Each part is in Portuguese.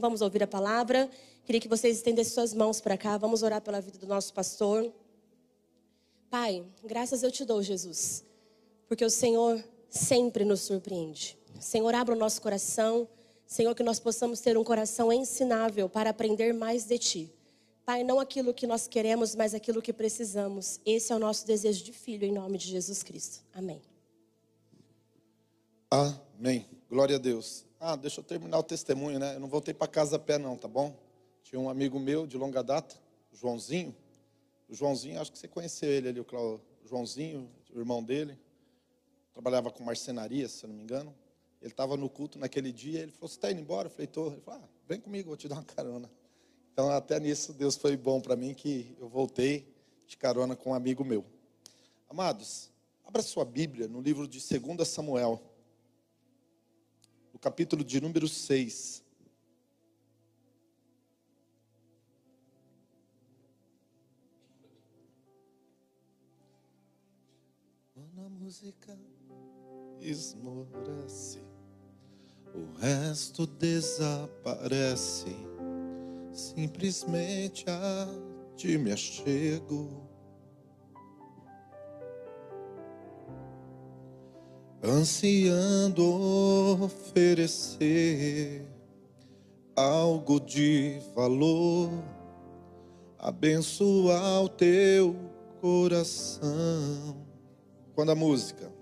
Vamos ouvir a palavra. Queria que vocês estendessem suas mãos para cá. Vamos orar pela vida do nosso pastor. Pai, graças eu te dou, Jesus, porque o Senhor sempre nos surpreende. Senhor, abra o nosso coração. Senhor, que nós possamos ter um coração ensinável para aprender mais de Ti. Pai, não aquilo que nós queremos, mas aquilo que precisamos. Esse é o nosso desejo de filho, em nome de Jesus Cristo. Amém. Amém. Glória a Deus. Ah, deixa eu terminar o testemunho, né? Eu não voltei para casa a pé, não, tá bom? Tinha um amigo meu de longa data, Joãozinho. O Joãozinho, acho que você conheceu ele ali, o Joãozinho, o irmão dele. Trabalhava com marcenaria, se eu não me engano. Ele estava no culto naquele dia, ele falou: Você está indo embora? Eu falei: Estou. Ele falou: ah, Vem comigo, vou te dar uma carona. Então, até nisso, Deus foi bom para mim que eu voltei de carona com um amigo meu. Amados, abra sua Bíblia no livro de 2 Samuel no capítulo de número 6. Quando a música esmorece, o resto desaparece. Simplesmente a ti me achego ansiando oferecer algo de valor, abençoar o teu coração. Quando a música,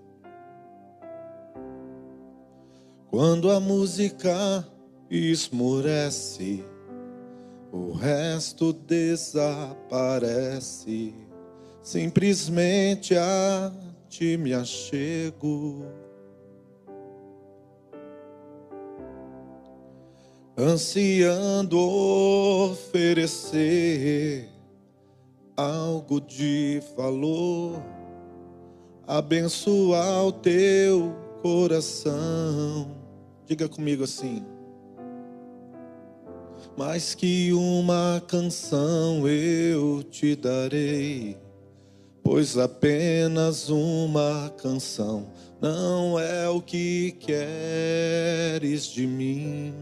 quando a música esmorece, o resto desaparece, simplesmente a ti me achego. Ansiando oferecer algo de valor, abençoar o teu coração. Diga comigo assim. Mais que uma canção eu te darei pois apenas uma canção não é o que queres de mim.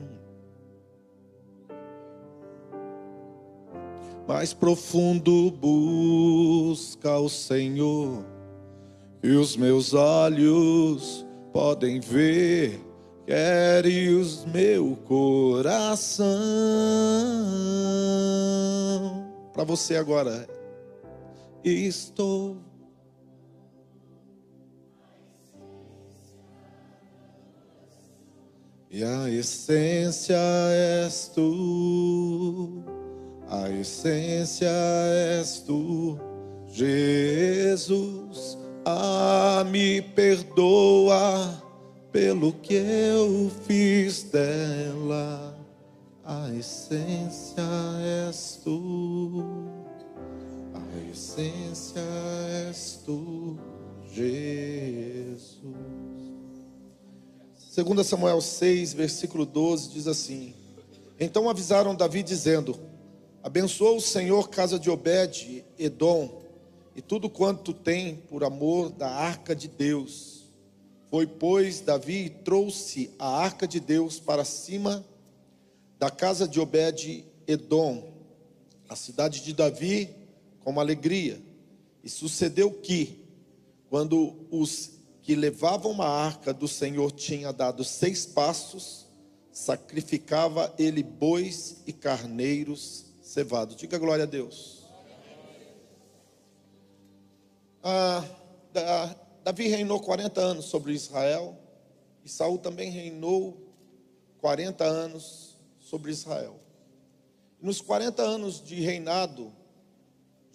Mais profundo busca o Senhor, e os meus olhos podem ver, queres meu coração. Para você agora, estou. E a essência és tu, a essência és tu, Jesus. Ah, me perdoa pelo que eu fiz dela, a essência és tu essência és tu, Jesus. 2 Samuel 6, versículo 12 diz assim: Então avisaram Davi, dizendo: Abençoa o Senhor, casa de Obed, Edom, e tudo quanto tem por amor da arca de Deus. Foi, pois, Davi e trouxe a arca de Deus para cima da casa de Obed, Edom, a cidade de Davi com alegria. E sucedeu que, quando os que levavam uma arca do Senhor tinha dado seis passos, sacrificava ele bois e carneiros cevados. Diga glória a Deus. Ah, Davi reinou 40 anos sobre Israel, e Saul também reinou 40 anos sobre Israel. Nos 40 anos de reinado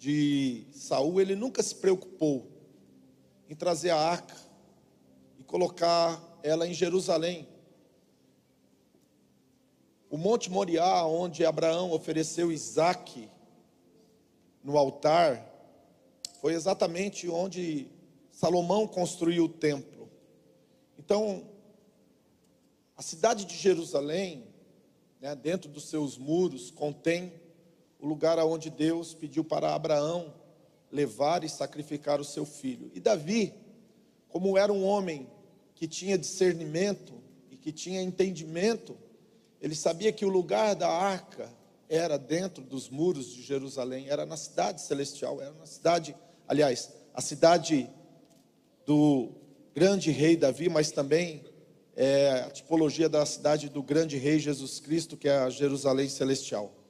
de Saul, ele nunca se preocupou em trazer a arca e colocar ela em Jerusalém. O Monte Moriá, onde Abraão ofereceu Isaac no altar, foi exatamente onde Salomão construiu o templo. Então, a cidade de Jerusalém, né, dentro dos seus muros, contém o lugar aonde Deus pediu para Abraão levar e sacrificar o seu filho. E Davi, como era um homem que tinha discernimento e que tinha entendimento, ele sabia que o lugar da arca era dentro dos muros de Jerusalém, era na cidade celestial, era na cidade, aliás, a cidade do grande rei Davi, mas também é a tipologia da cidade do grande rei Jesus Cristo, que é a Jerusalém celestial.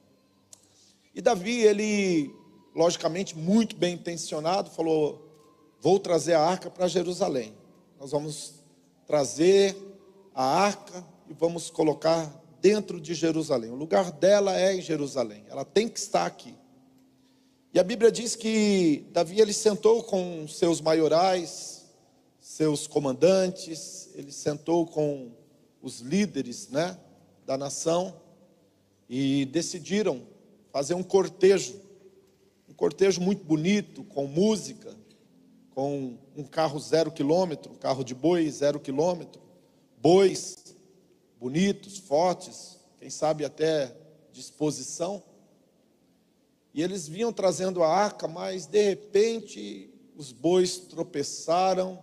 E Davi, ele, logicamente, muito bem intencionado, falou: Vou trazer a arca para Jerusalém. Nós vamos trazer a arca e vamos colocar dentro de Jerusalém. O lugar dela é em Jerusalém. Ela tem que estar aqui. E a Bíblia diz que Davi ele sentou com seus maiorais, seus comandantes, ele sentou com os líderes, né, da nação e decidiram fazer um cortejo, um cortejo muito bonito, com música, com um carro zero quilômetro, um carro de boi zero quilômetro, bois bonitos, fortes, quem sabe até disposição. E eles vinham trazendo a arca, mas de repente os bois tropeçaram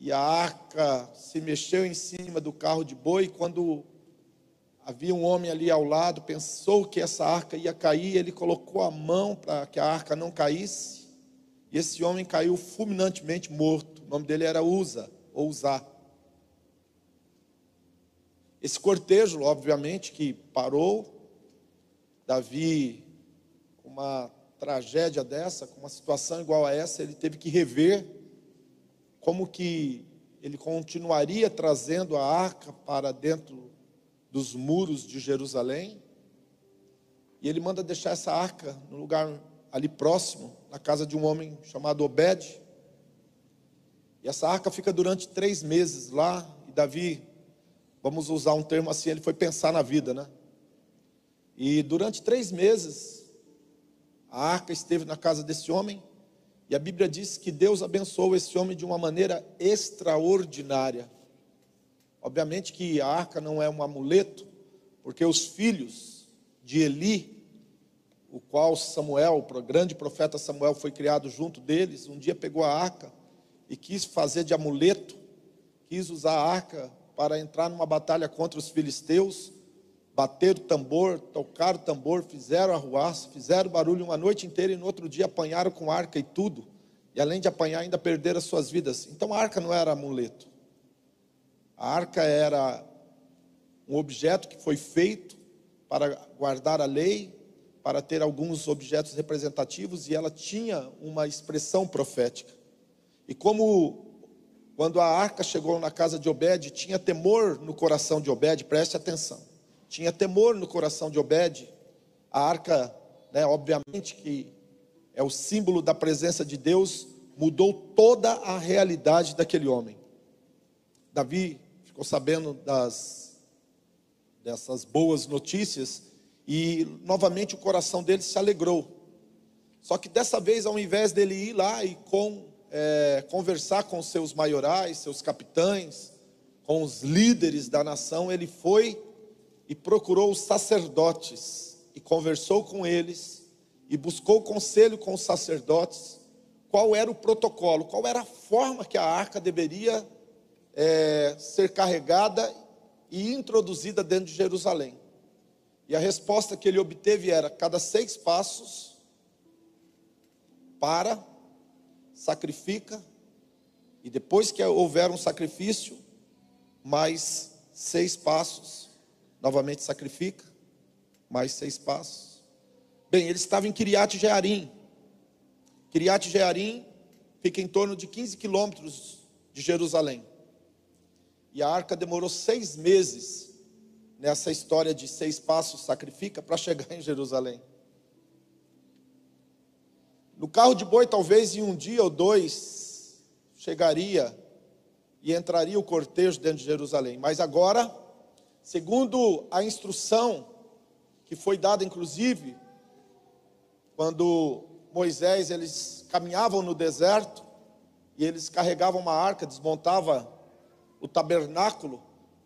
e a arca se mexeu em cima do carro de boi. Quando havia um homem ali ao lado, pensou que essa arca ia cair, ele colocou a mão para que a arca não caísse. E esse homem caiu fulminantemente morto. O nome dele era Uza, ou Uzá. Esse cortejo, obviamente, que parou, Davi, com uma tragédia dessa, com uma situação igual a essa, ele teve que rever como que ele continuaria trazendo a arca para dentro dos muros de Jerusalém. E ele manda deixar essa arca no lugar ali próximo, na casa de um homem chamado Obed. E essa arca fica durante três meses lá. E Davi vamos usar um termo assim, ele foi pensar na vida, né? E durante três meses, a arca esteve na casa desse homem, e a Bíblia diz que Deus abençoou esse homem de uma maneira extraordinária. Obviamente que a arca não é um amuleto, porque os filhos de Eli, o qual Samuel, o grande profeta Samuel, foi criado junto deles, um dia pegou a arca e quis fazer de amuleto, quis usar a arca para entrar numa batalha contra os filisteus, bateram o tambor, tocaram o tambor, fizeram arruaça, fizeram barulho uma noite inteira e no outro dia apanharam com arca e tudo. E além de apanhar, ainda perderam as suas vidas. Então a arca não era amuleto. A arca era um objeto que foi feito para guardar a lei, para ter alguns objetos representativos e ela tinha uma expressão profética. E como quando a arca chegou na casa de Obed, tinha temor no coração de Obed, preste atenção. Tinha temor no coração de Obed. A arca, né, obviamente que é o símbolo da presença de Deus, mudou toda a realidade daquele homem. Davi ficou sabendo das dessas boas notícias e novamente o coração dele se alegrou. Só que dessa vez, ao invés dele ir lá e com é, conversar com seus maiorais, seus capitães, com os líderes da nação, ele foi e procurou os sacerdotes e conversou com eles e buscou conselho com os sacerdotes qual era o protocolo, qual era a forma que a arca deveria é, ser carregada e introduzida dentro de Jerusalém. E a resposta que ele obteve era: cada seis passos, para, sacrifica, e depois que houver um sacrifício, mais seis passos, novamente sacrifica, mais seis passos. Bem, ele estava em Kiriat Jearim. Kiriat Jearim fica em torno de 15 quilômetros de Jerusalém. E a arca demorou seis meses nessa história de seis passos sacrifica para chegar em Jerusalém. No carro de boi, talvez em um dia ou dois, chegaria e entraria o cortejo dentro de Jerusalém. Mas agora, segundo a instrução que foi dada, inclusive, quando Moisés, eles caminhavam no deserto e eles carregavam uma arca, desmontava o tabernáculo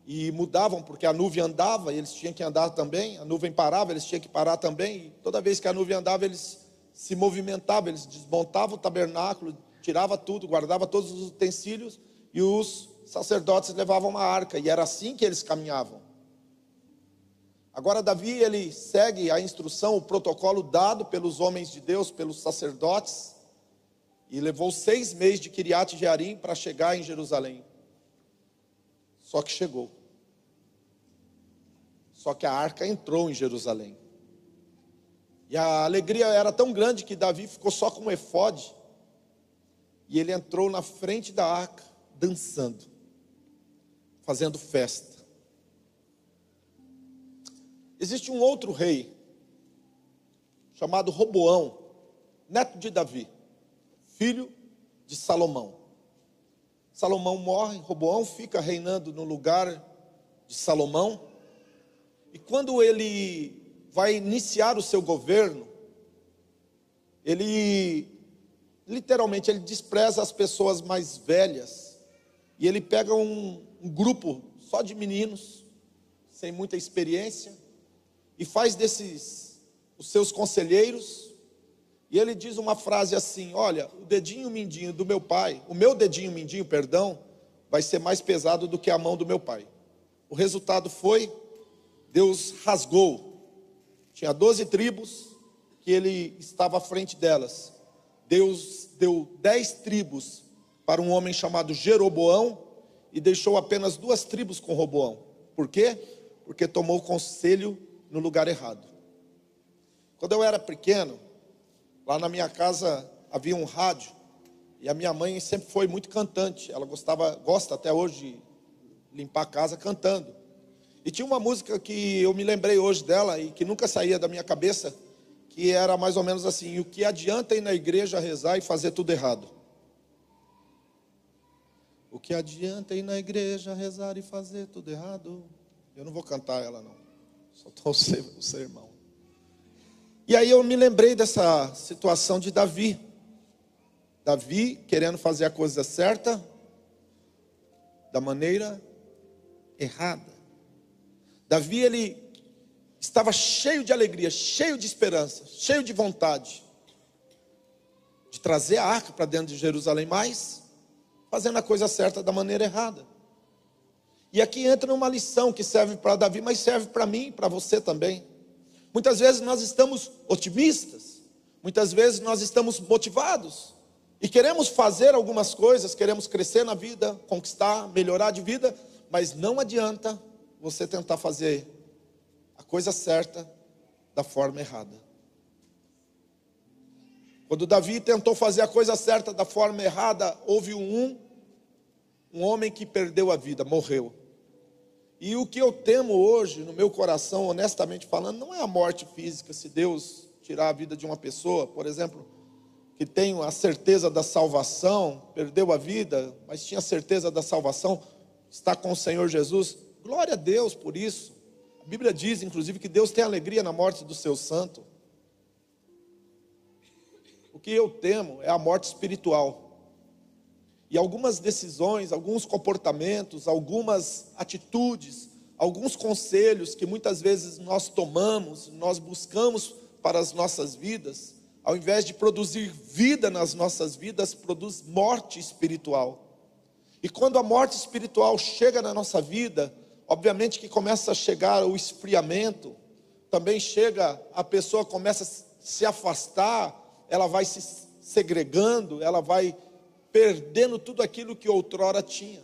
e mudavam porque a nuvem andava, e eles tinham que andar também, a nuvem parava, eles tinham que parar também, e toda vez que a nuvem andava, eles se movimentava, eles desmontavam o tabernáculo, tirava tudo, guardava todos os utensílios e os sacerdotes levavam uma arca, e era assim que eles caminhavam. Agora, Davi, ele segue a instrução, o protocolo dado pelos homens de Deus, pelos sacerdotes, e levou seis meses de Kiriat Jearim para chegar em Jerusalém. Só que chegou. Só que a arca entrou em Jerusalém. E a alegria era tão grande que Davi ficou só com um efode. E ele entrou na frente da arca, dançando, fazendo festa. Existe um outro rei, chamado Roboão, neto de Davi, filho de Salomão. Salomão morre, Roboão fica reinando no lugar de Salomão. E quando ele vai iniciar o seu governo, ele literalmente ele despreza as pessoas mais velhas e ele pega um, um grupo só de meninos sem muita experiência e faz desses os seus conselheiros. E ele diz uma frase assim: Olha, o dedinho mindinho do meu pai, o meu dedinho mindinho, perdão, vai ser mais pesado do que a mão do meu pai. O resultado foi: Deus rasgou. Tinha doze tribos que ele estava à frente delas. Deus deu dez tribos para um homem chamado Jeroboão e deixou apenas duas tribos com Roboão. Por quê? Porque tomou conselho no lugar errado. Quando eu era pequeno, lá na minha casa havia um rádio e a minha mãe sempre foi muito cantante. Ela gostava, gosta até hoje de limpar a casa cantando. E tinha uma música que eu me lembrei hoje dela e que nunca saía da minha cabeça, que era mais ou menos assim: o que adianta ir na igreja rezar e fazer tudo errado? O que adianta ir na igreja rezar e fazer tudo errado? Eu não vou cantar ela não. Soltou o sermão. E aí eu me lembrei dessa situação de Davi. Davi querendo fazer a coisa certa da maneira errada. Davi ele estava cheio de alegria, cheio de esperança, cheio de vontade de trazer a arca para dentro de Jerusalém, mas fazendo a coisa certa da maneira errada. E aqui entra uma lição que serve para Davi, mas serve para mim e para você também. Muitas vezes nós estamos otimistas, muitas vezes nós estamos motivados e queremos fazer algumas coisas, queremos crescer na vida, conquistar, melhorar de vida, mas não adianta você tentar fazer a coisa certa da forma errada. Quando Davi tentou fazer a coisa certa da forma errada, houve um, um homem que perdeu a vida, morreu. E o que eu temo hoje, no meu coração, honestamente falando, não é a morte física, se Deus tirar a vida de uma pessoa, por exemplo, que tem a certeza da salvação, perdeu a vida, mas tinha certeza da salvação, está com o Senhor Jesus. Glória a Deus por isso. A Bíblia diz, inclusive, que Deus tem alegria na morte do seu santo. O que eu temo é a morte espiritual. E algumas decisões, alguns comportamentos, algumas atitudes, alguns conselhos que muitas vezes nós tomamos, nós buscamos para as nossas vidas, ao invés de produzir vida nas nossas vidas, produz morte espiritual. E quando a morte espiritual chega na nossa vida, obviamente que começa a chegar o esfriamento, também chega, a pessoa começa a se afastar, ela vai se segregando, ela vai perdendo tudo aquilo que outrora tinha.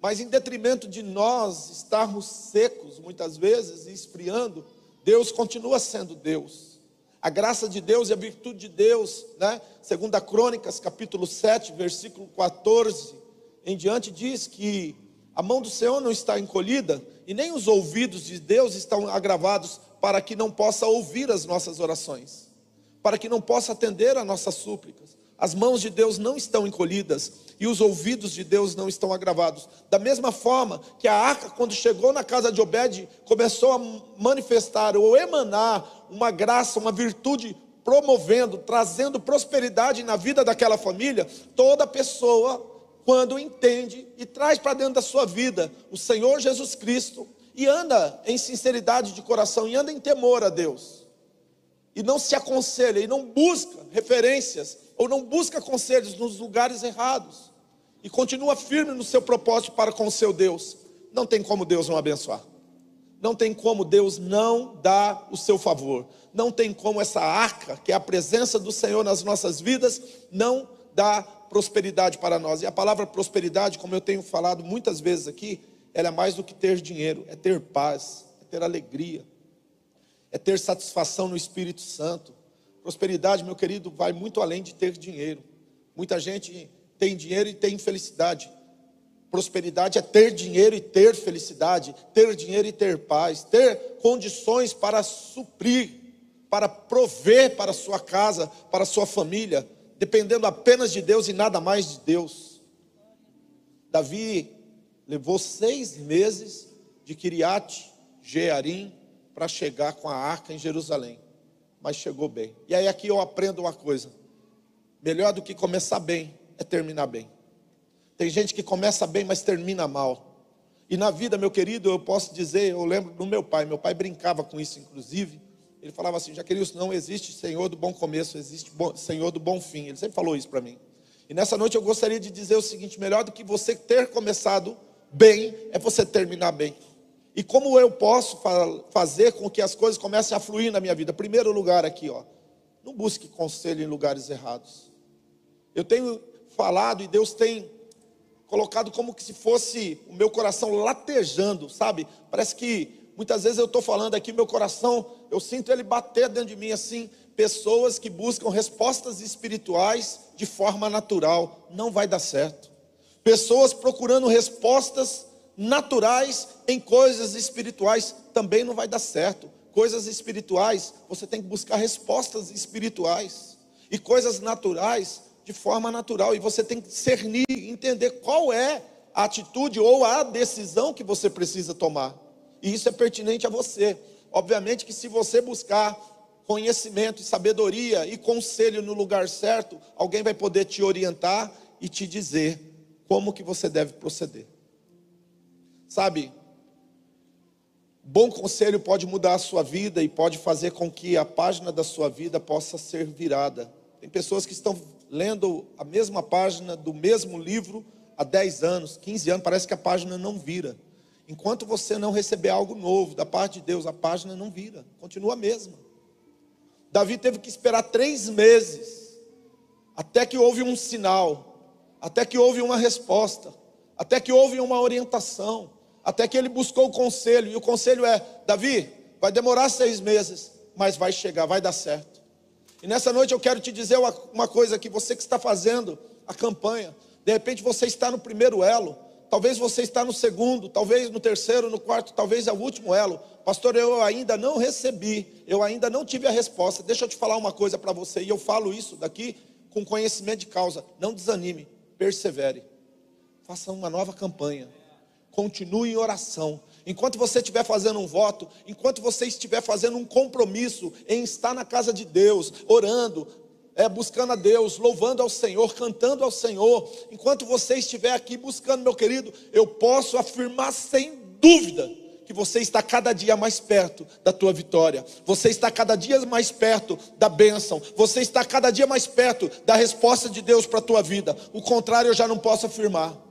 Mas em detrimento de nós estarmos secos muitas vezes e esfriando, Deus continua sendo Deus. A graça de Deus e a virtude de Deus, né? Segundo a Crônicas, capítulo 7, versículo 14 em diante diz que a mão do Senhor não está encolhida e nem os ouvidos de Deus estão agravados para que não possa ouvir as nossas orações, para que não possa atender a nossas súplicas. As mãos de Deus não estão encolhidas e os ouvidos de Deus não estão agravados. Da mesma forma que a arca, quando chegou na casa de Obed, começou a manifestar ou emanar uma graça, uma virtude, promovendo, trazendo prosperidade na vida daquela família, toda pessoa, quando entende e traz para dentro da sua vida o Senhor Jesus Cristo e anda em sinceridade de coração e anda em temor a Deus, e não se aconselha e não busca referências ou não busca conselhos nos lugares errados e continua firme no seu propósito para com o seu Deus, não tem como Deus não abençoar. não tem como Deus não dar o seu favor. Não tem como essa arca, que é a presença do Senhor nas nossas vidas, não dar prosperidade para nós. E a palavra prosperidade, como eu tenho falado muitas vezes aqui, ela é mais do que ter dinheiro, é ter paz, é ter alegria, é ter satisfação no Espírito Santo. Prosperidade, meu querido, vai muito além de ter dinheiro. Muita gente tem dinheiro e tem infelicidade. Prosperidade é ter dinheiro e ter felicidade, ter dinheiro e ter paz, ter condições para suprir, para prover para a sua casa, para a sua família, dependendo apenas de Deus e nada mais de Deus. Davi levou seis meses de Kiriat Jearim para chegar com a arca em Jerusalém, mas chegou bem. E aí aqui eu aprendo uma coisa: melhor do que começar bem é terminar bem. Tem gente que começa bem, mas termina mal. E na vida, meu querido, eu posso dizer, eu lembro do meu pai, meu pai brincava com isso, inclusive. Ele falava assim: Jaqueline, não existe Senhor do bom começo, existe Senhor do bom fim. Ele sempre falou isso para mim. E nessa noite eu gostaria de dizer o seguinte: melhor do que você ter começado bem, é você terminar bem. E como eu posso fazer com que as coisas comecem a fluir na minha vida? Primeiro lugar aqui, ó. Não busque conselho em lugares errados. Eu tenho falado e Deus tem colocado como que se fosse o meu coração latejando, sabe? Parece que muitas vezes eu estou falando aqui, meu coração, eu sinto ele bater dentro de mim assim. Pessoas que buscam respostas espirituais de forma natural, não vai dar certo. Pessoas procurando respostas naturais em coisas espirituais, também não vai dar certo. Coisas espirituais, você tem que buscar respostas espirituais. E coisas naturais, de forma natural. E você tem que discernir, entender qual é a atitude ou a decisão que você precisa tomar. E isso é pertinente a você. Obviamente que se você buscar conhecimento sabedoria e conselho no lugar certo, alguém vai poder te orientar e te dizer como que você deve proceder. Sabe? Bom conselho pode mudar a sua vida e pode fazer com que a página da sua vida possa ser virada. Tem pessoas que estão lendo a mesma página do mesmo livro há 10 anos, 15 anos, parece que a página não vira. Enquanto você não receber algo novo da parte de Deus, a página não vira, continua a mesma. Davi teve que esperar três meses, até que houve um sinal, até que houve uma resposta, até que houve uma orientação, até que ele buscou o conselho, e o conselho é: Davi, vai demorar seis meses, mas vai chegar, vai dar certo. E nessa noite eu quero te dizer uma, uma coisa que você que está fazendo a campanha, de repente você está no primeiro elo, talvez você está no segundo, talvez no terceiro, no quarto, talvez é o último elo. Pastor, eu ainda não recebi, eu ainda não tive a resposta. Deixa eu te falar uma coisa para você, e eu falo isso daqui com conhecimento de causa. Não desanime, persevere. Faça uma nova campanha. Continue em oração. Enquanto você estiver fazendo um voto, enquanto você estiver fazendo um compromisso em estar na casa de Deus, orando, é, buscando a Deus, louvando ao Senhor, cantando ao Senhor, enquanto você estiver aqui buscando, meu querido, eu posso afirmar sem dúvida que você está cada dia mais perto da tua vitória, você está cada dia mais perto da bênção, você está cada dia mais perto da resposta de Deus para a tua vida. O contrário eu já não posso afirmar.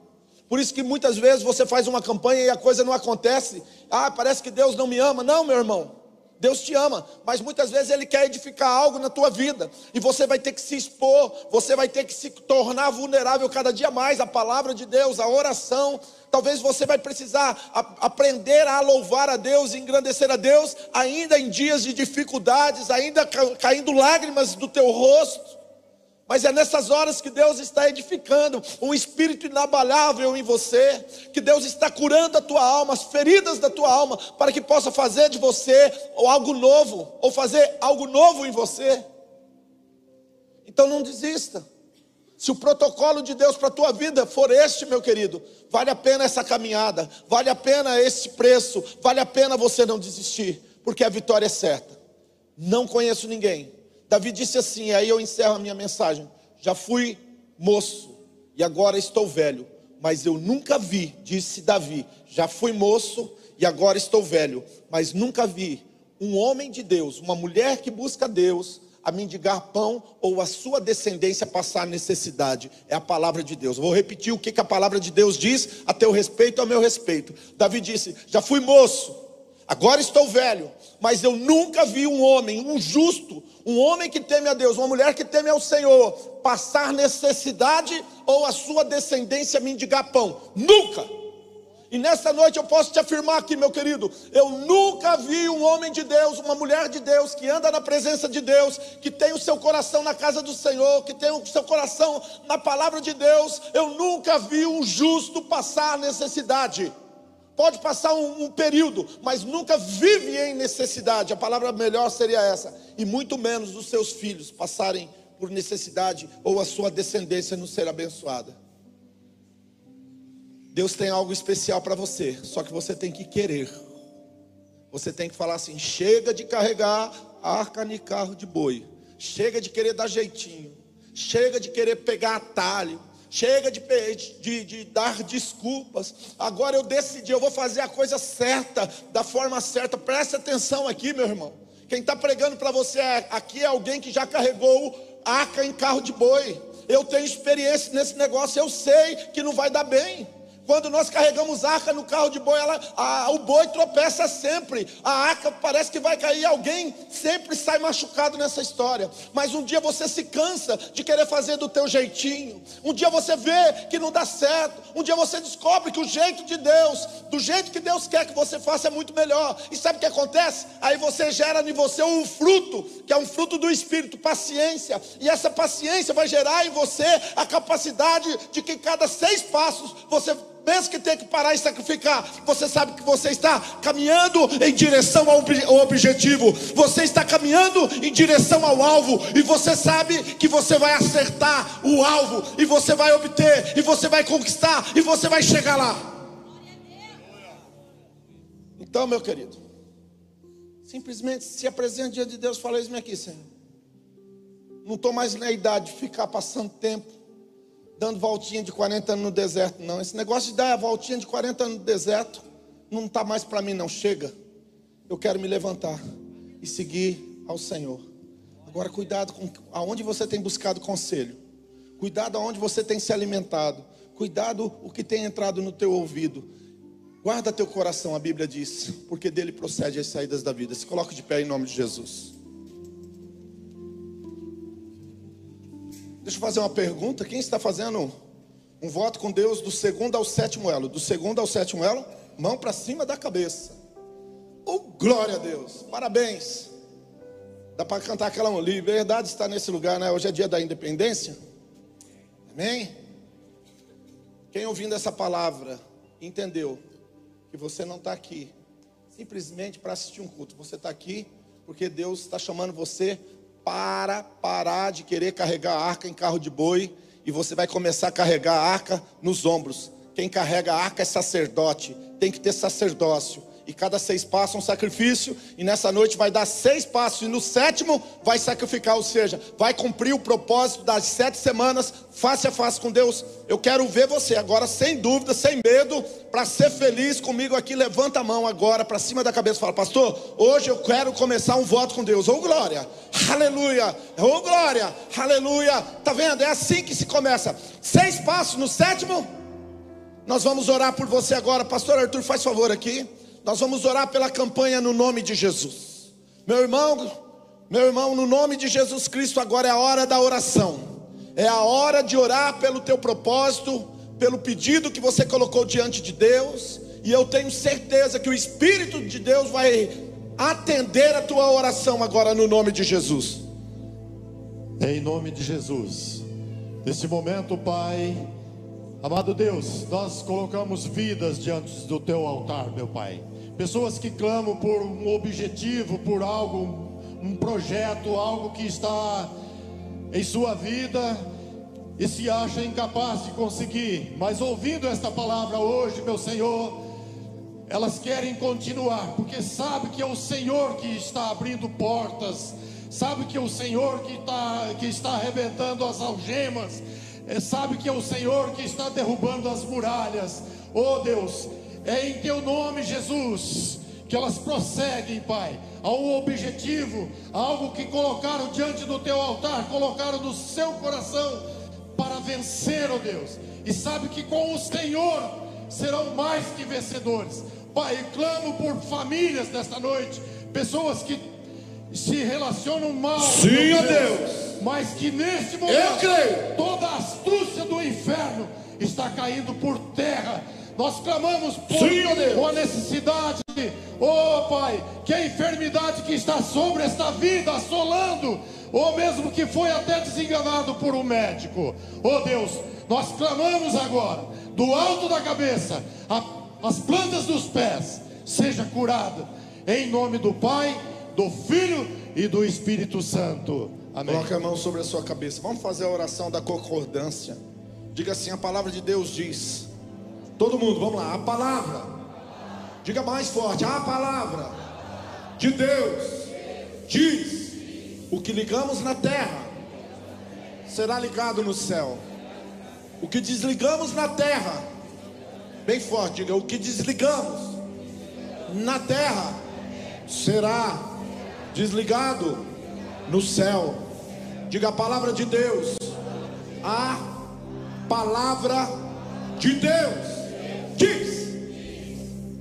Por isso que muitas vezes você faz uma campanha e a coisa não acontece. Ah, parece que Deus não me ama. Não, meu irmão. Deus te ama, mas muitas vezes Ele quer edificar algo na tua vida, e você vai ter que se expor, você vai ter que se tornar vulnerável cada dia mais. A palavra de Deus, a oração, talvez você vai precisar aprender a louvar a Deus, engrandecer a Deus, ainda em dias de dificuldades, ainda caindo lágrimas do teu rosto. Mas é nessas horas que Deus está edificando um espírito inabalável em você, que Deus está curando a tua alma, as feridas da tua alma, para que possa fazer de você algo novo, ou fazer algo novo em você. Então não desista. Se o protocolo de Deus para a tua vida for este, meu querido, vale a pena essa caminhada, vale a pena esse preço, vale a pena você não desistir, porque a vitória é certa. Não conheço ninguém Davi disse assim, aí eu encerro a minha mensagem: Já fui moço e agora estou velho, mas eu nunca vi, disse Davi, já fui moço e agora estou velho, mas nunca vi um homem de Deus, uma mulher que busca Deus, a mendigar pão ou a sua descendência passar necessidade. É a palavra de Deus. Vou repetir o que, a palavra de Deus diz a teu respeito ao meu respeito. Davi disse: Já fui moço, Agora estou velho, mas eu nunca vi um homem, um justo, um homem que teme a Deus, uma mulher que teme ao Senhor, passar necessidade ou a sua descendência mendigar pão. Nunca! E nessa noite eu posso te afirmar aqui, meu querido, eu nunca vi um homem de Deus, uma mulher de Deus, que anda na presença de Deus, que tem o seu coração na casa do Senhor, que tem o seu coração na palavra de Deus, eu nunca vi um justo passar necessidade. Pode passar um, um período, mas nunca vive em necessidade. A palavra melhor seria essa. E muito menos os seus filhos passarem por necessidade ou a sua descendência não ser abençoada. Deus tem algo especial para você, só que você tem que querer. Você tem que falar assim: chega de carregar arca de carro de boi, chega de querer dar jeitinho, chega de querer pegar atalho, chega de, de, de, dar desculpas. Agora eu decidi, eu vou fazer a coisa certa, da forma certa. Preste atenção aqui, meu irmão. Quem está pregando para você aqui é alguém que já carregou arca em carro de boi. Eu tenho experiência nesse negócio, eu sei que não vai dar bem. Quando nós carregamos arca no carro de boi, ela, a, o boi tropeça sempre. A arca parece que vai cair. Alguém sempre sai machucado nessa história. Mas um dia você se cansa de querer fazer do teu jeitinho. Um dia você vê que não dá certo. Um dia você descobre que o jeito de Deus, do jeito que Deus quer que você faça, é muito melhor. E sabe o que acontece? Aí você gera em você um fruto, que é um fruto do Espírito, paciência. E essa paciência vai gerar em você a capacidade de que cada seis passos você pensa que tem que parar e sacrificar, você sabe que você está caminhando em direção ao objetivo, você está caminhando em direção ao alvo, e você sabe que você vai acertar o alvo, e você vai obter, e você vai conquistar, e você vai chegar lá. Então, meu querido, simplesmente se apresente diante de Deus, fala isso aqui, Senhor. Não estou mais na idade de ficar passando tempo dando voltinha de 40 anos no deserto, não. Esse negócio de dar a voltinha de 40 anos no deserto não está mais para mim, não. Chega. Eu quero me levantar e seguir ao Senhor. Agora, cuidado com aonde você tem buscado conselho. Cuidado aonde você tem se alimentado. Cuidado o que tem entrado no teu ouvido. Guarda teu coração, a Bíblia diz, porque dele procede as saídas da vida. Se coloque de pé em nome de Jesus. Deixa eu fazer uma pergunta. Quem está fazendo um voto com Deus do segundo ao sétimo elo? Do segundo ao sétimo elo, mão para cima da cabeça. Oh, glória a Deus. Parabéns. Dá para cantar aquela liberdade está nesse lugar, né? Hoje é dia da independência. Amém? Quem ouvindo essa palavra entendeu que você não está aqui simplesmente para assistir um culto. Você está aqui porque Deus está chamando você para parar de querer carregar a arca em carro de boi e você vai começar a carregar a arca nos ombros. Quem carrega a arca é sacerdote, tem que ter sacerdócio e cada seis passos um sacrifício, e nessa noite vai dar seis passos, e no sétimo vai sacrificar, ou seja, vai cumprir o propósito das sete semanas, face a face com Deus. Eu quero ver você agora, sem dúvida, sem medo, para ser feliz comigo aqui. Levanta a mão agora para cima da cabeça e fala, pastor, hoje eu quero começar um voto com Deus. Oh glória, aleluia, oh glória, aleluia. Tá vendo? É assim que se começa. Seis passos no sétimo. Nós vamos orar por você agora, pastor Arthur, faz favor aqui. Nós vamos orar pela campanha no nome de Jesus. Meu irmão, meu irmão, no nome de Jesus Cristo, agora é a hora da oração. É a hora de orar pelo teu propósito, pelo pedido que você colocou diante de Deus, e eu tenho certeza que o Espírito de Deus vai atender a tua oração agora no nome de Jesus. Em nome de Jesus. Nesse momento, Pai, amado Deus, nós colocamos vidas diante do teu altar, meu Pai pessoas que clamam por um objetivo, por algo, um projeto, algo que está em sua vida e se acha incapaz de conseguir, mas ouvindo esta palavra hoje, meu Senhor, elas querem continuar, porque sabe que é o Senhor que está abrindo portas, sabe que é o Senhor que está, que está arrebentando as algemas, é, sabe que é o Senhor que está derrubando as muralhas. Oh Deus, é em teu nome, Jesus, que elas prosseguem, Pai, a um objetivo, algo que colocaram diante do teu altar, colocaram no seu coração para vencer, ó oh Deus. E sabe que com o Senhor serão mais que vencedores, Pai, clamo por famílias nesta noite, pessoas que se relacionam mal. Sim, ó Deus. Mas que neste momento toda a astúcia do inferno está caindo por terra. Nós clamamos por Sim, a necessidade, oh Pai, que a enfermidade que está sobre esta vida assolando, ou mesmo que foi até desenganado por um médico, oh Deus, nós clamamos agora, do alto da cabeça, a- as plantas dos pés, seja curada, em nome do Pai, do Filho e do Espírito Santo. Amém. Coloque a mão sobre a sua cabeça. Vamos fazer a oração da concordância. Diga assim: a palavra de Deus diz. Todo mundo, vamos lá. A palavra. Diga mais forte. A palavra de Deus diz: o que ligamos na terra será ligado no céu. O que desligamos na terra, bem forte, diga: o que desligamos na terra será desligado no céu. Diga a palavra de Deus. A palavra de Deus diz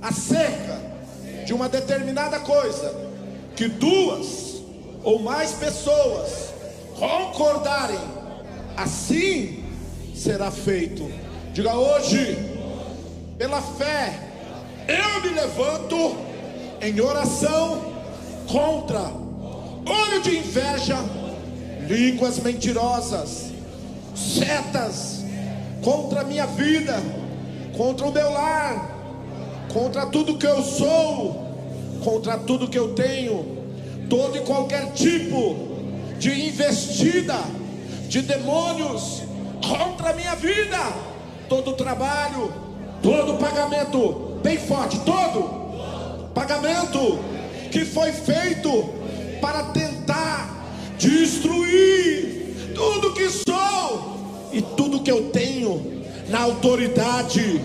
acerca de uma determinada coisa que duas ou mais pessoas concordarem, assim será feito. Diga hoje, pela fé, eu me levanto em oração contra olho de inveja, línguas mentirosas, setas contra a minha vida, contra o meu lar, contra tudo que eu sou, contra tudo que eu tenho, todo e qualquer tipo de investida de demônios contra a minha vida, todo trabalho, todo pagamento, bem forte, todo pagamento que foi feito para tentar destruir tudo que sou e tudo que eu tenho na autoridade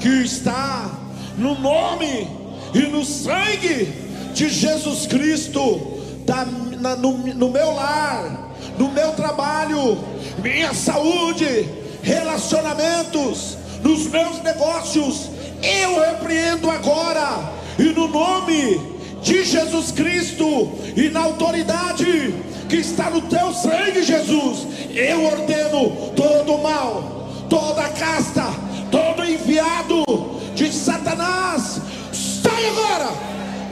que está no nome e no sangue de Jesus Cristo, da- na- no, no meu lar, no meu trabalho, minha saúde, relacionamentos, nos meus negócios, eu repreendo agora, e no nome de Jesus Cristo, e na autoridade que está no teu sangue, Jesus, eu ordeno todo o mal, toda casta, todo enviado de Satanás, sai agora,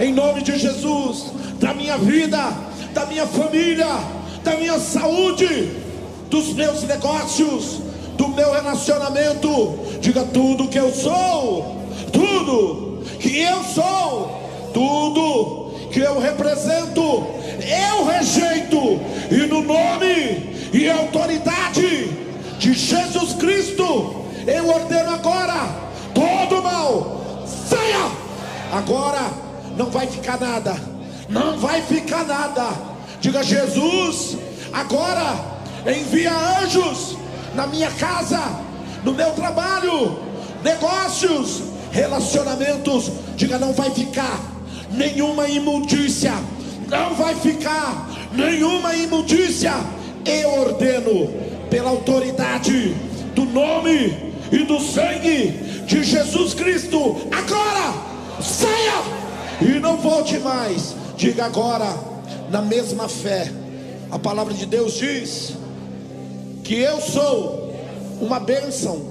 em nome de Jesus, da minha vida, da minha família, da minha saúde, dos meus negócios, do meu relacionamento. Diga tudo que eu sou, tudo que eu sou, tudo que eu represento, eu rejeito, e no nome e autoridade de Jesus Cristo, eu ordeno agora todo mal, saia! Agora não vai ficar nada, não vai ficar nada. Diga Jesus, agora envia anjos na minha casa, no meu trabalho, negócios, relacionamentos. Diga não vai ficar nenhuma imundícia, não vai ficar nenhuma imundícia. Eu ordeno pela autoridade do nome e do sangue de Jesus Cristo. Agora saia e não volte mais. Diga agora, na mesma fé, a palavra de Deus diz que eu sou uma bênção,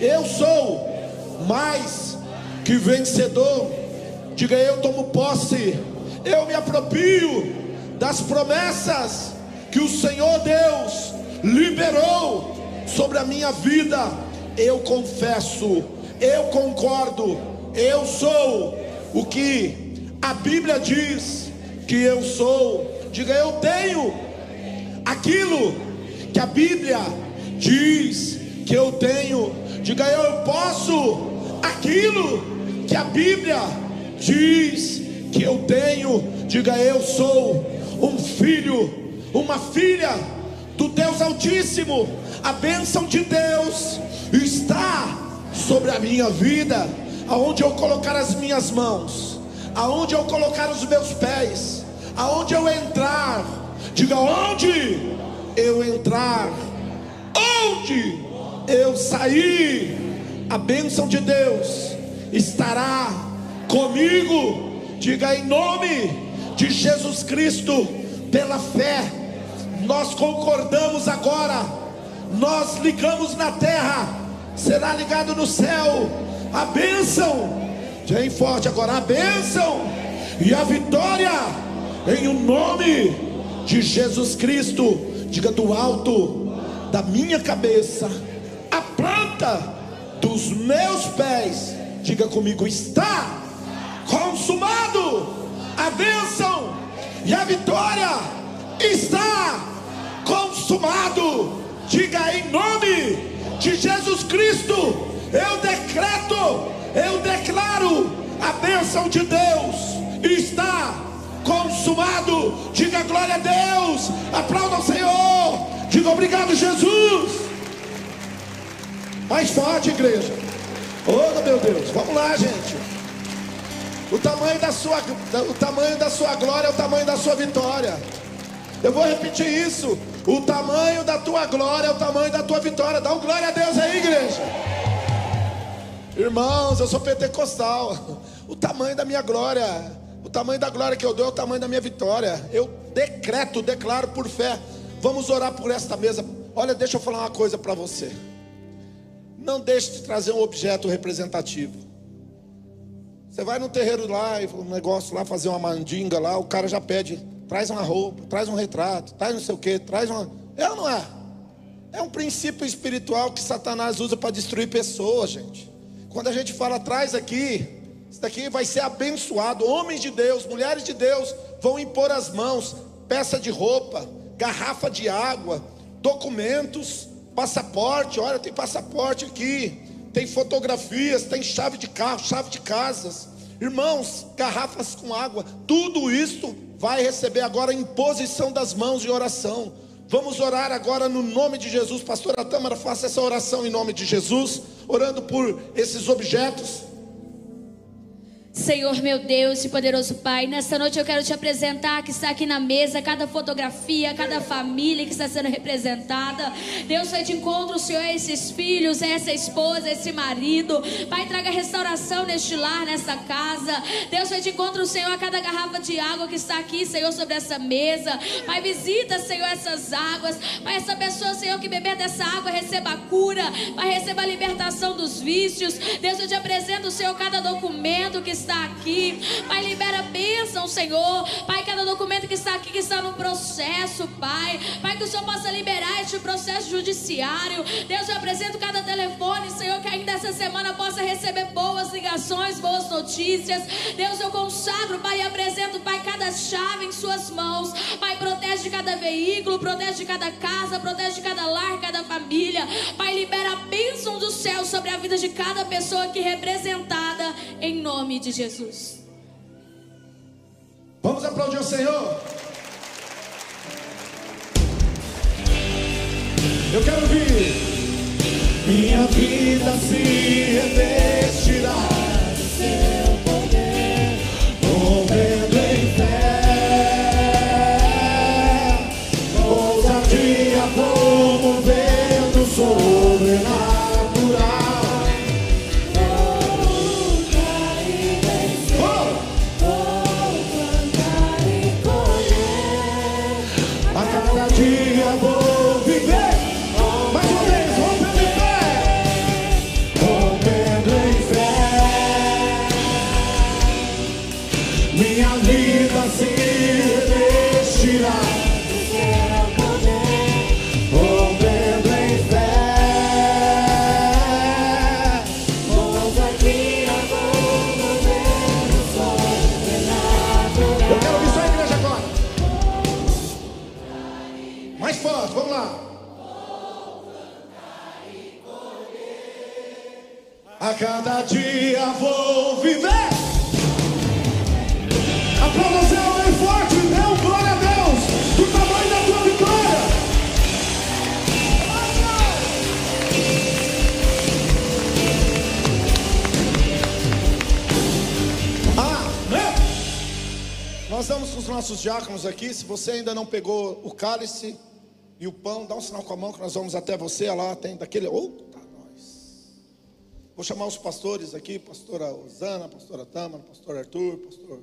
eu sou mais que vencedor. Diga eu tomo posse, eu me aproprio das promessas que o Senhor Deus liberou sobre a minha vida. Eu confesso, eu concordo, eu sou o que a Bíblia diz que eu sou. Diga eu tenho aquilo que a Bíblia diz que eu tenho. Diga eu, posso aquilo que a Bíblia diz que eu tenho. Diga eu sou um filho, uma filha do Deus Altíssimo. A bênção de Deus está sobre a minha vida, aonde eu colocar as minhas mãos, aonde eu colocar os meus pés, aonde eu entrar. Diga onde eu entrar, onde eu sair, a bênção de Deus estará comigo. Diga em nome de Jesus Cristo, pela fé, nós concordamos agora, nós ligamos na terra, será ligado no céu, a bênção, bem forte agora, a bênção e a vitória, em o nome de Jesus Cristo, diga do alto da minha cabeça, a planta dos meus pés, diga comigo, está consumado. A bênção e a vitória está consumado. Diga em nome de Jesus Cristo, eu decreto, eu declaro a bênção de Deus está consumado. Diga glória a Deus, aplauda o Senhor, diga obrigado, Jesus. Mais forte, igreja. Oh, meu Deus, vamos lá, gente. O tamanho da sua, o tamanho da sua glória é o tamanho da sua vitória. Eu vou repetir isso. O tamanho da tua glória é o tamanho da tua vitória. Dá um glória a Deus aí, igreja. Irmãos, eu sou pentecostal. O tamanho da minha glória, o tamanho da glória que eu dou é o tamanho da minha vitória. Eu decreto, declaro por fé. Vamos orar por esta mesa. Olha, deixa eu falar uma coisa para você. Não deixe de trazer um objeto representativo. Você vai no terreiro lá, um negócio lá, fazer uma mandinga lá, o cara já pede, traz uma roupa, traz um retrato, traz não sei o que, traz uma. É ou não é? É um princípio espiritual que Satanás usa para destruir pessoas, gente. Quando a gente fala traz aqui, isso daqui vai ser abençoado. Homens de Deus, mulheres de Deus vão impor as mãos, peça de roupa, garrafa de água, documentos, passaporte. Olha, tem passaporte aqui, tem fotografias, tem chave de carro, chave de casas. Irmãos, garrafas com água, tudo isso vai receber agora imposição das mãos de oração. Vamos orar agora no nome de Jesus. Pastora Tâmara, faça essa oração em nome de Jesus, orando por esses objetos. Senhor meu Deus e poderoso Pai, nesta noite eu quero te apresentar que está aqui na mesa cada fotografia, cada família que está sendo representada. Deus vai de encontro, Senhor, a esses filhos, a essa esposa, a esse marido. Pai, traga restauração neste lar, nesta casa. Deus vai de encontro, Senhor, a cada garrafa de água que está aqui, Senhor, sobre essa mesa. Pai, visita, Senhor, essas águas. Pai, essa pessoa, Senhor, que beber dessa água receba a cura. Pai, receba a libertação dos vícios. Deus, eu te apresento, Senhor, cada documento que está aqui. Pai, libera bênção, Senhor. Pai, cada documento que está aqui, que está no processo, Pai. Pai, que o Senhor possa liberar este processo judiciário. Deus, eu apresento cada telefone, Senhor, que ainda essa semana possa receber boas ligações, boas notícias. Deus, eu consagro, Pai, e apresento, Pai, cada chave em Suas mãos. Pai, protege cada veículo, protege cada casa, protege cada lar, cada família. Pai, libera a bênção do céu sobre a vida de cada pessoa aqui representada, em nome de Jesus. Vamos aplaudir o Senhor. Eu quero ouvir. Minha vida se revestirá cada dia vou viver. Aplauda o céu bem forte, dê glória a Deus, do tamanho da tua vitória. Amém. Nós com os nossos diáconos aqui. Se você ainda não pegou o cálice e o pão, dá um sinal com a mão que nós vamos até você. Olha lá tem daquele. Nós. Vou chamar os pastores aqui, pastora Osana, pastora Tâmara, pastor Arthur, pastor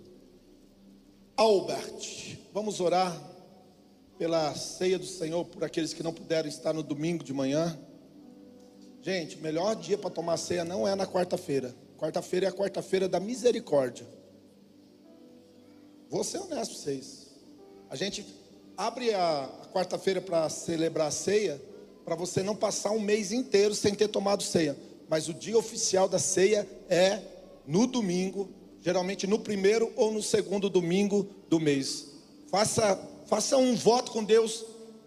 Albert. Vamos orar pela ceia do Senhor, por aqueles que não puderam estar no domingo de manhã. Gente, o melhor dia para tomar ceia não é na quarta-feira. Quarta-feira é a quarta-feira da misericórdia. Vou ser honesto com vocês. A gente abre a quarta-feira para celebrar a ceia, para você não passar um mês inteiro sem ter tomado ceia. Mas o dia oficial da ceia é no domingo, geralmente no primeiro ou no segundo domingo do mês. Faça, faça um voto com Deus,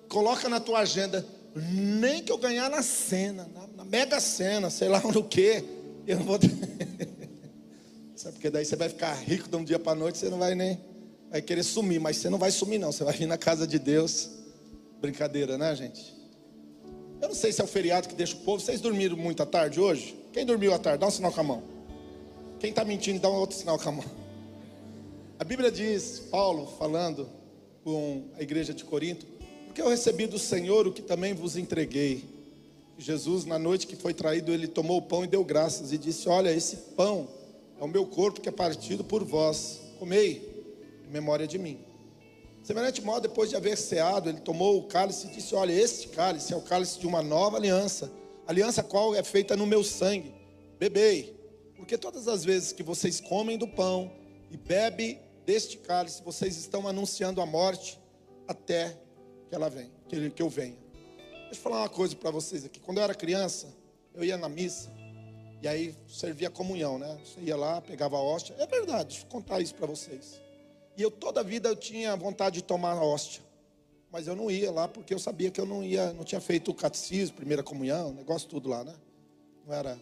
coloca na tua agenda, nem que eu ganhar na cena, na, na mega cena, sei lá no que, eu não vou. Sabe porque daí você vai ficar rico de um dia para noite, você não vai nem vai querer sumir, mas você não vai sumir não, você vai vir na casa de Deus. Brincadeira, né, gente? Eu não sei se é o feriado que deixa o povo. Vocês dormiram muito à tarde hoje? Quem dormiu à tarde? Dá um sinal com a mão. Quem está mentindo, dá um outro sinal com a mão. A Bíblia diz, Paulo falando com a igreja de Corinto, porque eu recebi do Senhor o que também vos entreguei. Jesus, na noite que foi traído, ele tomou o pão e deu graças e disse: Olha, esse pão é o meu corpo que é partido por vós. Comei em memória de mim. Semelhante modo, depois de haver ceado, ele tomou o cálice e disse: Olha, este cálice é o cálice de uma nova aliança, aliança qual é feita no meu sangue. Bebei, porque todas as vezes que vocês comem do pão e bebem deste cálice, vocês estão anunciando a morte até que ela venha, que, eu venha. Deixa eu falar uma coisa para vocês aqui. Quando eu era criança, eu ia na missa e aí servia comunhão, né? Você ia lá, pegava a hóstia. É verdade, deixa eu contar isso para vocês. E eu toda a vida eu tinha vontade de tomar a hóstia. Mas eu não ia lá porque eu sabia que eu não ia, não tinha feito o catecismo, primeira comunhão, negócio tudo lá, né? Não era.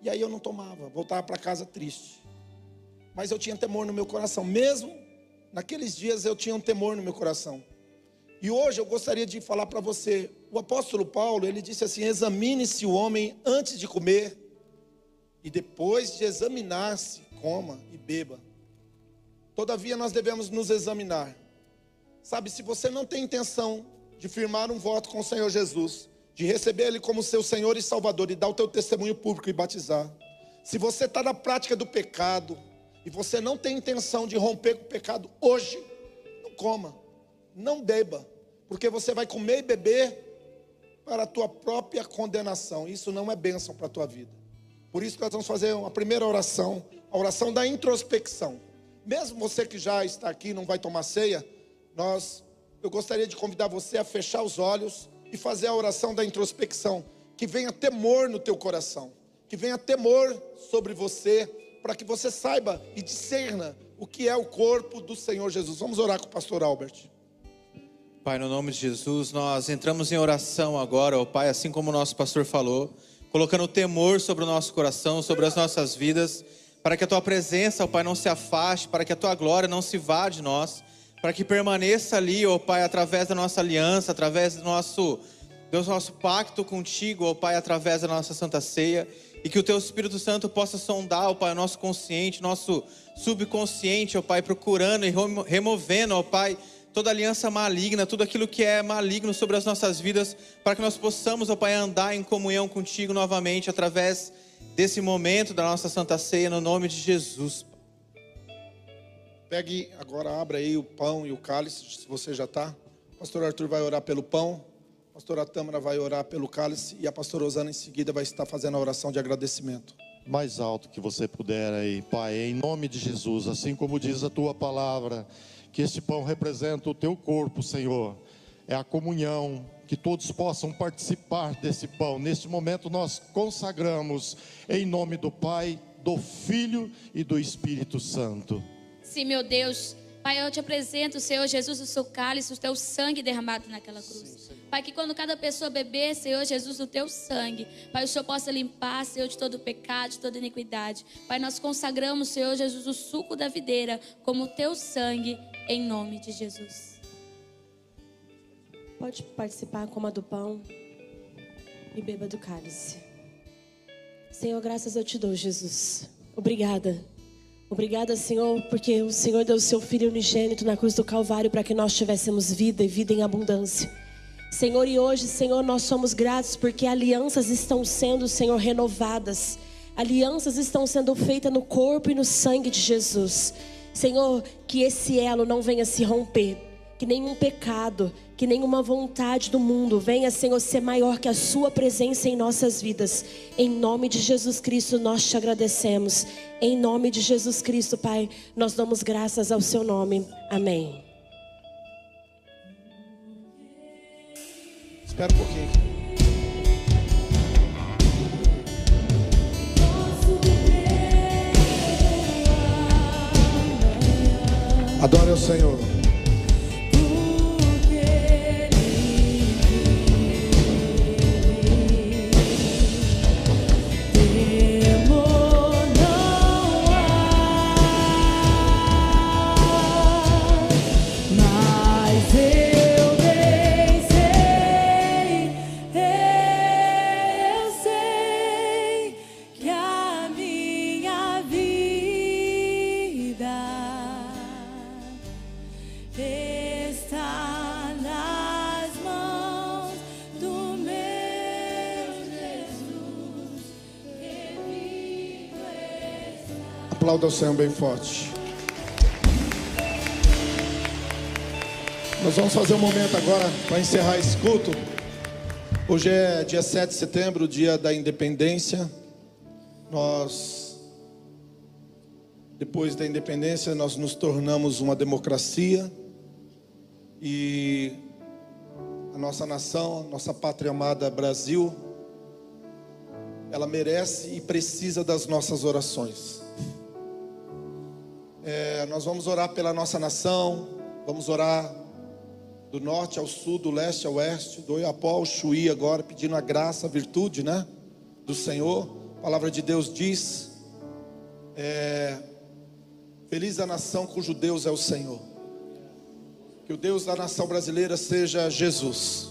E aí eu não tomava, voltava para casa triste. Mas eu tinha temor no meu coração, mesmo naqueles dias eu tinha um temor no meu coração. E hoje eu gostaria de falar para você, o apóstolo Paulo, ele disse assim: examine-se o homem antes de comer, e depois de examinar-se, coma e beba. Todavia, nós devemos nos examinar. Sabe, se você não tem intenção de firmar um voto com o Senhor Jesus, de receber Ele como seu Senhor e Salvador e dar o teu testemunho público e batizar, se você está na prática do pecado e você não tem intenção de romper com o pecado hoje, não coma, não beba, porque você vai comer e beber para a tua própria condenação. Isso não é bênção para a tua vida. Por isso nós vamos fazer uma primeira oração, a oração da introspecção. Mesmo você que já está aqui não vai tomar ceia, nós eu gostaria de convidar você a fechar os olhos e fazer a oração da introspecção, que venha temor no teu coração, que venha temor sobre você, para que você saiba e discerna o que é o corpo do Senhor Jesus. Vamos orar com o pastor Albert. Pai, no nome de Jesus, nós entramos em oração agora, ó Pai, assim como o nosso pastor falou, colocando temor sobre o nosso coração, sobre as nossas vidas para que a tua presença, ó Pai, não se afaste, para que a tua glória não se vá de nós, para que permaneça ali, ó Pai, através da nossa aliança, através do nosso, nosso pacto contigo, ó Pai, através da nossa santa ceia, e que o teu Espírito Santo possa sondar, ó Pai, o nosso consciente, nosso subconsciente, ó Pai, procurando e removendo, ó Pai, toda aliança maligna, tudo aquilo que é maligno sobre as nossas vidas, para que nós possamos, ó Pai, andar em comunhão contigo novamente através desse momento da nossa Santa Ceia no nome de Jesus. Pegue agora, abra aí o pão e o cálice, se você já está. O pastor Arthur vai orar pelo pão, a pastora Tâmara vai orar pelo cálice e a pastora Osana em seguida vai estar fazendo a oração de agradecimento. Mais alto que você puder aí, Pai, em nome de Jesus, assim como diz a tua palavra, que este pão representa o teu corpo, Senhor, é a comunhão que todos possam participar desse pão. Neste momento nós consagramos em nome do Pai, do Filho e do Espírito Santo. Sim, meu Deus. Pai, eu te apresento, Senhor Jesus, o seu cálice, o teu sangue derramado naquela cruz. Sim, Pai, que quando cada pessoa beber, Senhor Jesus, o teu sangue, Pai, o Senhor possa limpar, Senhor, de todo pecado, de toda iniquidade. Pai, nós consagramos, Senhor Jesus, o suco da videira como o teu sangue, em nome de Jesus. Pode participar, coma do pão e beba do cálice. Senhor, graças eu te dou, Jesus. Obrigada. Obrigada, Senhor, porque o Senhor deu o seu Filho unigênito na cruz do Calvário para que nós tivéssemos vida e vida em abundância. Senhor, e hoje, Senhor, nós somos gratos porque alianças estão sendo, Senhor, renovadas. Alianças estão sendo feitas no corpo e no sangue de Jesus. Senhor, que esse elo não venha se romper, que nenhum pecado, que nenhuma vontade do mundo venha, Senhor, ser maior que a Sua presença em nossas vidas. Em nome de Jesus Cristo, nós te agradecemos. Em nome de Jesus Cristo, Pai, nós damos graças ao Seu nome. Amém. Espera um pouquinho. Adore ao Senhor. Aplauda o Senhor bem forte. Nós vamos fazer um momento agora para encerrar esse culto. Hoje é dia 7 de setembro, dia da independência. Nós, depois da independência, nós nos tornamos uma democracia. E a nossa nação, nossa pátria amada Brasil, ela merece e precisa das nossas orações. É, nós vamos orar pela nossa nação, vamos orar do norte ao sul, do leste ao oeste, do Oiapoá ao Chuí agora, pedindo a graça, a virtude, né? Do Senhor. A palavra de Deus diz: é, Feliz a nação cujo Deus é o Senhor. Que o Deus da nação brasileira seja Jesus.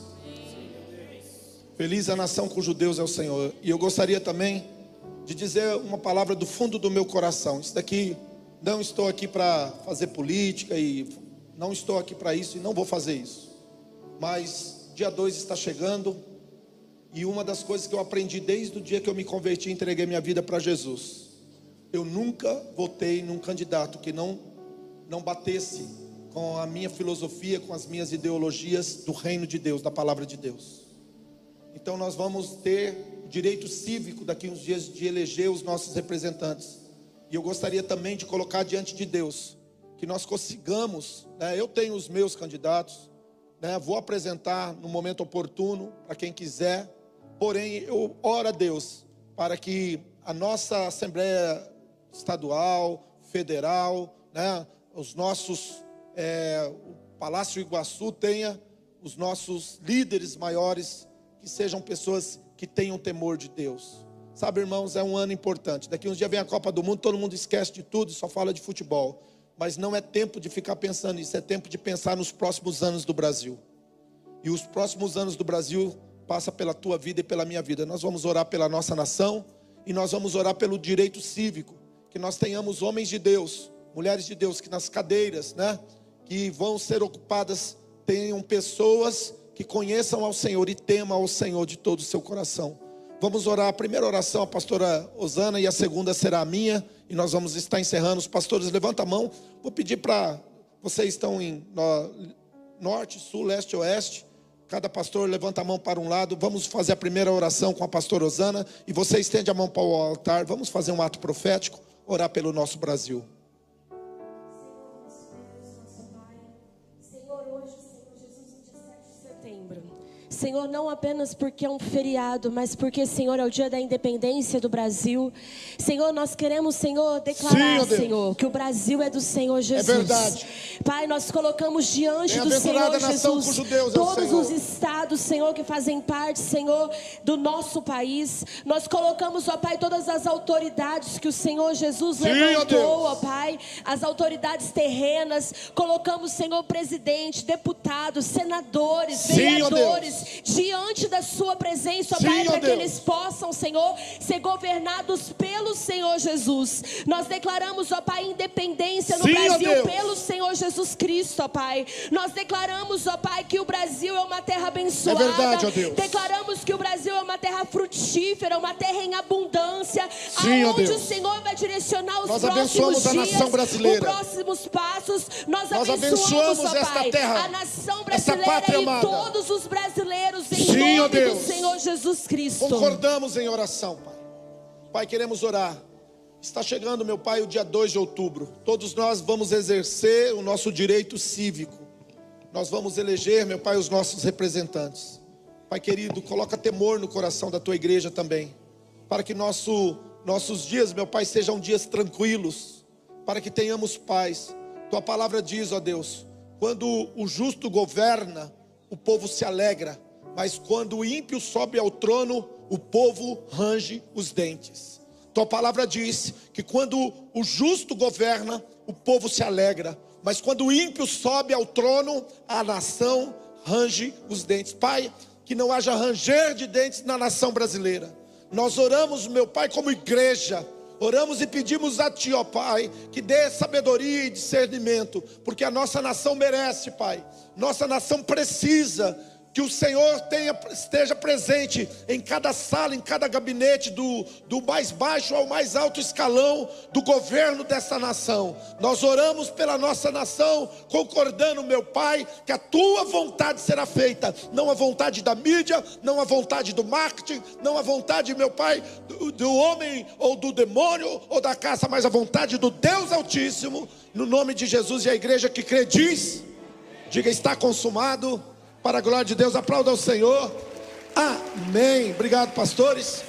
Feliz a nação cujo Deus é o Senhor. E eu gostaria também de dizer uma palavra do fundo do meu coração. Isso daqui, não estou aqui para fazer política e não estou aqui para isso e não vou fazer isso. Mas dia 2 está chegando e uma das coisas que eu aprendi desde o dia que eu me converti e entreguei minha vida para Jesus. Eu nunca votei num candidato que não não batesse com a minha filosofia, com as minhas ideologias do reino de Deus, da palavra de Deus. Então nós vamos ter direito cívico daqui uns dias de eleger os nossos representantes. E eu gostaria também de colocar diante de Deus que nós consigamos, né, eu tenho os meus candidatos, né, vou apresentar no momento oportuno para quem quiser, porém eu oro a Deus para que a nossa Assembleia Estadual, Federal, né, os nossos, é, o Palácio Iguaçu tenha os nossos líderes maiores, que sejam pessoas que tenham temor de Deus. Sabe, irmãos, é um ano importante. Daqui uns dias vem a Copa do Mundo, todo mundo esquece de tudo e só fala de futebol. Mas não é tempo de ficar pensando nisso, é tempo de pensar nos próximos anos do Brasil. E os próximos anos do Brasil passa pela tua vida e pela minha vida. Nós vamos orar pela nossa nação e nós vamos orar pelo direito cívico, que nós tenhamos homens de Deus, mulheres de Deus que nas cadeiras, né, que vão ser ocupadas tenham pessoas que conheçam ao Senhor e temam ao Senhor de todo o seu coração. Vamos orar. A primeira oração a pastora Osana e a segunda será a minha. E nós vamos estar encerrando. Os pastores, levanta a mão. Vou pedir para. Vocês estão em no, norte, sul, leste, oeste. Cada pastor levanta a mão para um lado. Vamos fazer a primeira oração com a pastora Osana. E você estende a mão para o altar. Vamos fazer um ato profético. Orar pelo nosso Brasil. Senhor, não apenas porque é um feriado, mas porque, Senhor, é o dia da independência do Brasil. Senhor, nós queremos, Senhor, declarar, Sim. Senhor, que o Brasil é do Senhor Jesus. verdade. Pai, nós colocamos diante do Senhor Jesus Deus é todos Senhor. os estados, Senhor, que fazem parte, Senhor, do nosso país. Nós colocamos, ó Pai, todas as autoridades que o Senhor Jesus Sim, levantou, ó Pai, as autoridades terrenas. Colocamos, Senhor, presidente, deputados, senadores, Sim, vereadores diante da Sua presença, Sim, Pai, para que Deus. eles possam, Senhor, ser governados pelo Senhor Jesus. Nós declaramos, ó Pai, independência no Sim, Brasil pelo Senhor Jesus Cristo, ó Pai. Nós declaramos, ó Pai, que o Brasil é uma terra abençoada. É verdade, ó Deus. Declaramos que o Brasil é uma terra frutífera, uma terra em abundância, Sim, aonde o Senhor vai direcionar os Nós próximos dias, nação brasileira. os próximos passos. Nós, Nós abençoamos, abençoamos ó esta Pai, terra, a nação brasileira e todos os brasileiros em Sim, ó nome Deus. do Senhor Jesus Cristo. Concordamos em oração, Pai. Pai, queremos orar. Está chegando, meu Pai, o dia 2 de outubro. Todos nós vamos exercer o nosso direito cívico. Nós vamos eleger, meu Pai, os nossos representantes. Pai querido, coloca temor no coração da tua igreja também. Para que nosso, nossos dias, meu Pai, sejam dias tranquilos. Para que tenhamos paz. Tua palavra diz, ó Deus, quando o justo governa, o povo se alegra. Mas quando o ímpio sobe ao trono, o povo range os dentes. Tua palavra diz que quando o justo governa, o povo se alegra. Mas quando o ímpio sobe ao trono, a nação range os dentes. Pai, que não haja ranger de dentes na nação brasileira. Nós oramos, meu Pai, como igreja. Oramos e pedimos a Ti, ó Pai, que dê sabedoria e discernimento, porque a nossa nação merece, Pai. Nossa nação precisa que o Senhor tenha, esteja presente em cada sala, em cada gabinete, do, do mais baixo ao mais alto escalão do governo dessa nação. Nós oramos pela nossa nação, concordando, meu Pai, que a tua vontade será feita, não a vontade da mídia, não a vontade do marketing, não a vontade, meu Pai, do, do homem ou do demônio ou da caça, mas a vontade do Deus Altíssimo, no nome de Jesus e a igreja que crê diz. Diga, está consumado. Para a glória de Deus, aplauda ao Senhor. Amém. Obrigado, pastores.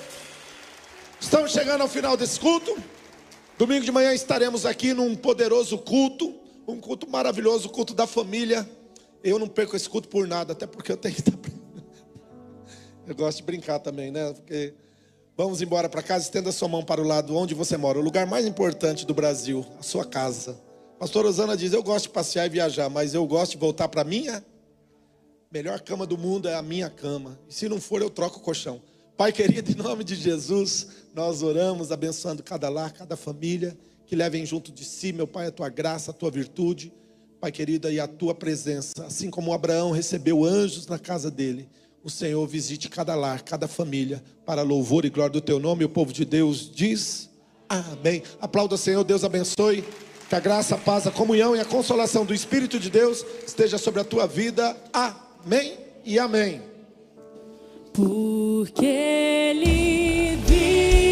Estamos chegando ao final desse culto. Domingo de manhã estaremos aqui num poderoso culto, um culto maravilhoso, o culto da família. Eu não perco esse culto por nada, até porque eu tenho que estar. Eu gosto de brincar também, né? Porque vamos embora para casa, estenda sua mão para o lado onde você mora, o lugar mais importante do Brasil, a sua casa. Pastor Osana diz: Eu gosto de passear e viajar, mas eu gosto de voltar para minha melhor cama do mundo é a minha cama. E se não for, eu troco o colchão. Pai querido, em nome de Jesus, nós oramos, abençoando cada lar, cada família, que levem junto de si, meu Pai, a tua graça, a tua virtude, Pai querido, e a tua presença. Assim como Abraão recebeu anjos na casa dele, o Senhor visite cada lar, cada família, para louvor e glória do teu nome. O povo de Deus diz: Amém. Aplauda, Senhor, Deus abençoe. Que a graça, a paz, a comunhão e a consolação do Espírito de Deus esteja sobre a tua vida. Amém e amém. Porque ele vive.